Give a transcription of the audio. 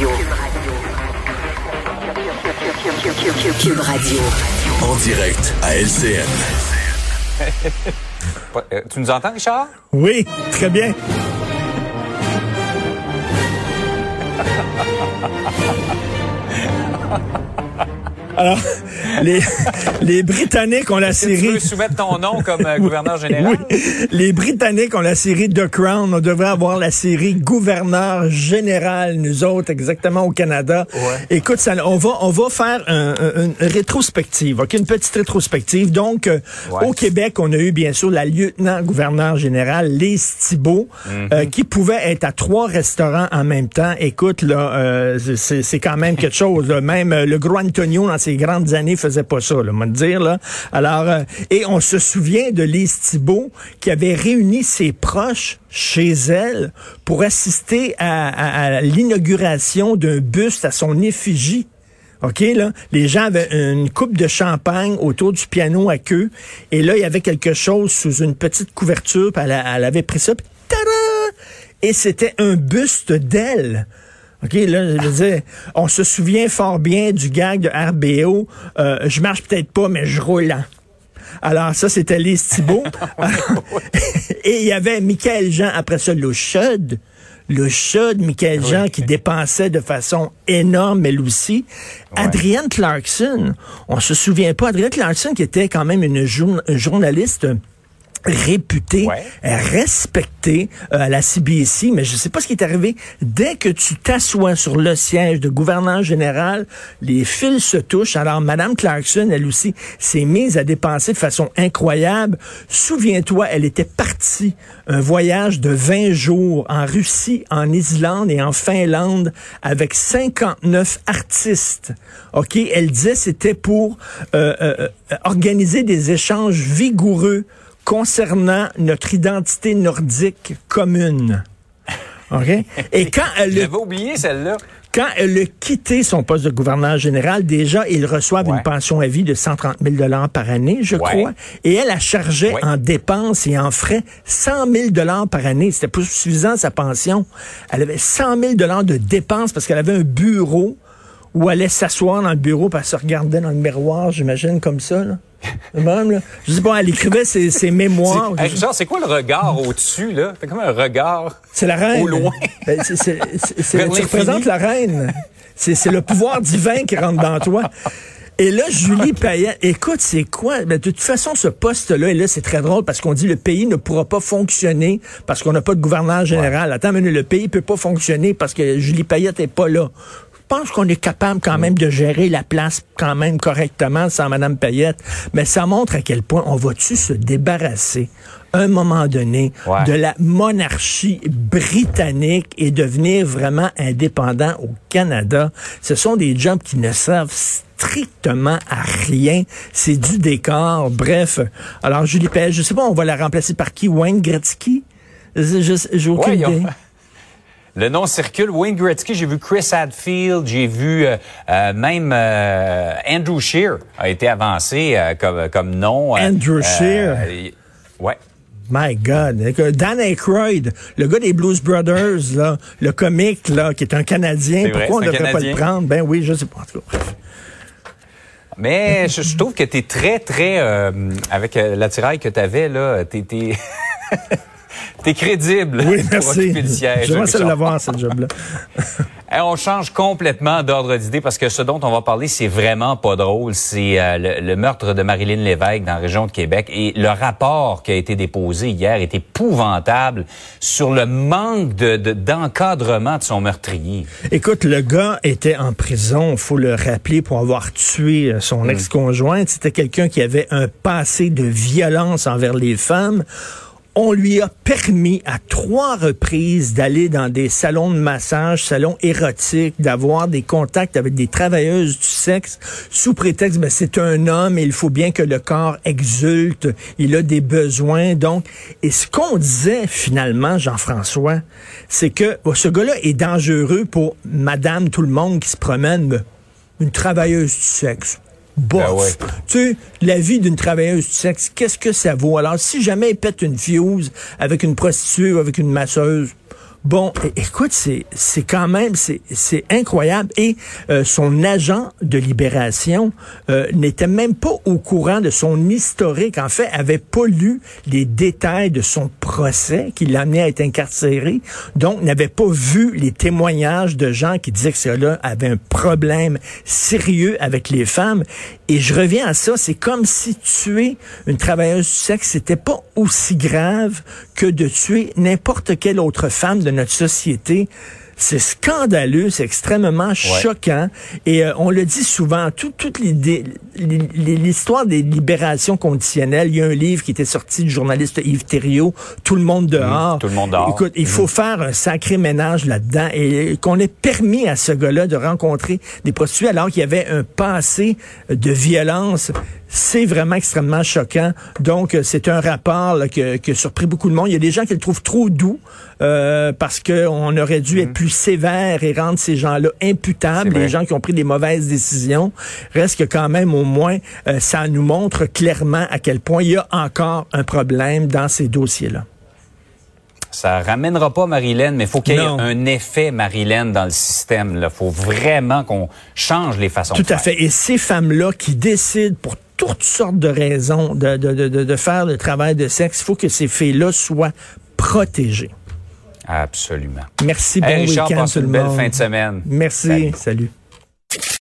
Radio. Cube Radio. En direct à LCN. Euh, Tu nous entends, Richard? Oui, très bien. Alors, les, les Britanniques ont la que tu série. veux soumettre ton nom comme euh, gouverneur général? Oui, les Britanniques ont la série The Crown. On devrait avoir la série gouverneur général, nous autres, exactement au Canada. Ouais. Écoute, ça, on va on va faire un- un- une rétrospective, ok, une petite rétrospective. Donc, euh, Ouais. au Québec, on a eu bien sûr la lieutenant-gouverneur générale, Lise Thibault, Mhm. euh, qui pouvait être à trois restaurants en même temps. Écoute, là, euh, c'est quand même quelque chose. Même le gros Antonio, dans ses grandes années, faisait pas ça, on va dire. Euh, et on se souvient de Lise Thibault qui avait réuni ses proches chez elle pour assister à, l'inauguration d'un buste à son effigie. OK, là, les gens avaient une coupe de champagne autour du piano à queue, et là, il y avait quelque chose sous une petite couverture, elle, avait pris ça, puis! Et c'était un buste d'elle. OK, là, je veux dire, on se souvient fort bien du gag de RBO, euh, je marche peut-être pas, mais je roule. hein. Alors, ça, c'était Lise Thibault. Et il y avait Michael Jean, après ça, le Chud. Le Chud, Michael Jean, qui dépensait de façon énorme, elle aussi. Adrienne Clarkson, on se souvient pas, Adrienne Clarkson, qui était quand même une journ- journaliste réputée, Ouais. respectée euh, à la CBC, mais je sais pas ce qui est arrivé. Dès que tu t'assois sur le siège de gouverneur général, les fils se touchent. Alors, Madame Clarkson, elle aussi, s'est mise à dépenser de façon incroyable. Souviens-toi, elle était partie un voyage de 20 jours en Russie, en Islande et en Finlande avec 59 artistes. OK? Elle disait c'était pour euh, euh, euh, organiser des échanges vigoureux concernant notre identité nordique commune. OK? Et quand elle, a- J'avais oublié celle-là. quand elle a quitté son poste de gouverneur général, déjà, ils reçoivent Ouais. une pension à vie de 130 000 par année, je Ouais. crois. Et elle a chargé Ouais. en dépenses et en frais 100 000 par année. C'était pas suffisant, sa pension. Elle avait 100 000 de dépenses parce qu'elle avait un bureau où elle allait s'asseoir dans le bureau puis elle se regardait dans le miroir, j'imagine, comme ça, là. Même, là. Je sais pas, elle écrivait ses, ses mémoires. Hey, Richard, c'est quoi le regard au-dessus, là? C'est comme un regard. C'est la reine. Au loin. Ben, c'est- c'est- c'est- c'est- tu représentes la reine. C'est c'est le pouvoir divin qui rentre dans toi. Et là, Julie Payette, écoute, c'est quoi? Ben, de toute façon, ce poste-là, et là, c'est très drôle parce qu'on dit le pays ne pourra pas fonctionner parce qu'on n'a pas de gouverneur général. Attends, mais le pays peut pas fonctionner parce que Julie Payette est pas là. Je pense qu'on est capable quand même de gérer la place quand même correctement sans Madame Payette. Mais ça montre à quel point on va-tu se débarrasser un moment donné Ouais. de la monarchie britannique et devenir vraiment indépendant au Canada? Ce sont des jobs qui ne servent strictement à rien. C'est du décor. Bref. Alors, Julie Payette, je sais pas, on va la remplacer par qui? Wayne Gretzky? Je- aucune Ouais, idée. Le nom circule. Wayne Gretzky, j'ai vu Chris Hadfield, j'ai vu euh, euh, même euh, Andrew Shear a été avancé euh, comme, comme nom. Andrew Scheer? y- ouais. My God. Dan Aykroyd, le gars des Blues Brothers, là, le comique, là, qui est un Canadien. Vrai, Pourquoi on ne devrait pas le prendre? Ben oui, je sais pas. Mais je, je trouve que tu es très, très... avec l'attirail que tu avais, là, t'es... t'es- crédible Oui, pour merci. occuper le siège. Ça Richard. l'avoir, ce job-là. Hey, on change complètement d'ordre d'idée parce que ce dont on va parler, c'est vraiment pas drôle. C'est euh, le, le meurtre de Marilyn Lévesque dans la région de Québec et le rapport qui a été déposé hier est épouvantable sur le manque de- de- d'encadrement de, son meurtrier. Écoute, le gars était en prison, faut le rappeler, pour avoir tué euh, son ex-conjointe. C'était quelqu'un qui avait un passé de violence envers les femmes. On lui a permis à trois reprises d'aller dans des salons de massage, salons érotiques, d'avoir des contacts avec des travailleuses du sexe sous prétexte, ben, c'est un homme et il faut bien que le corps exulte, il a des besoins. Donc, et ce qu'on disait finalement, Jean-François, c'est que ce gars-là est dangereux pour madame tout le monde qui se promène, une travailleuse du sexe bof. Ben tu sais, la vie d'une travailleuse du sexe, qu'est-ce que ça vaut? Alors, si jamais il pète une fuse avec une prostituée ou avec une masseuse, Bon, écoute, c'est c'est quand même c'est incroyable et euh, son agent de libération euh, n'était même pas au courant de son historique. En fait, avait pas lu les détails de son procès qui l'a amené à être incarcéré. Donc, n'avait pas vu les témoignages de gens qui disaient que cela avait un problème sérieux avec les femmes. Et je reviens à ça, c'est comme si tuer une travailleuse du sexe, c'était pas aussi grave que de tuer n'importe quelle autre femme notre société. C'est scandaleux, c'est extrêmement choquant. Et euh, on le dit souvent, toute l'histoire des libérations conditionnelles, il y a un livre qui était sorti du journaliste Yves Thériault, Tout le monde dehors. tout le monde dehors. Écoute, il faut mhm. faire un sacré ménage là-dedans et qu'on ait permis à ce gars-là de rencontrer des prostituées alors qu'il y avait un passé de violence c'est vraiment extrêmement choquant. Donc, euh, c'est un rapport qui, a surpris beaucoup de monde. Il y a des gens qui le trouvent trop doux euh, parce qu'on aurait dû être mm. plus sévère et rendre ces gens-là imputables, les gens qui ont pris des mauvaises décisions. Reste que quand même, au moins, euh, ça nous montre clairement à quel point il y a encore un problème dans ces dossiers-là. Ça ramènera pas Marilyn, mais il faut qu'il y ait un effet Marilyn dans le système. Il faut vraiment qu'on change les façons Tout de faire. Tout à fait. Et ces femmes-là qui décident pour toutes sortes de raisons de, de, de, de faire le travail de sexe. Il faut que ces filles-là soient protégées. Absolument. Merci, bon hey, Richard, week-end une belle fin de semaine. Merci, salut.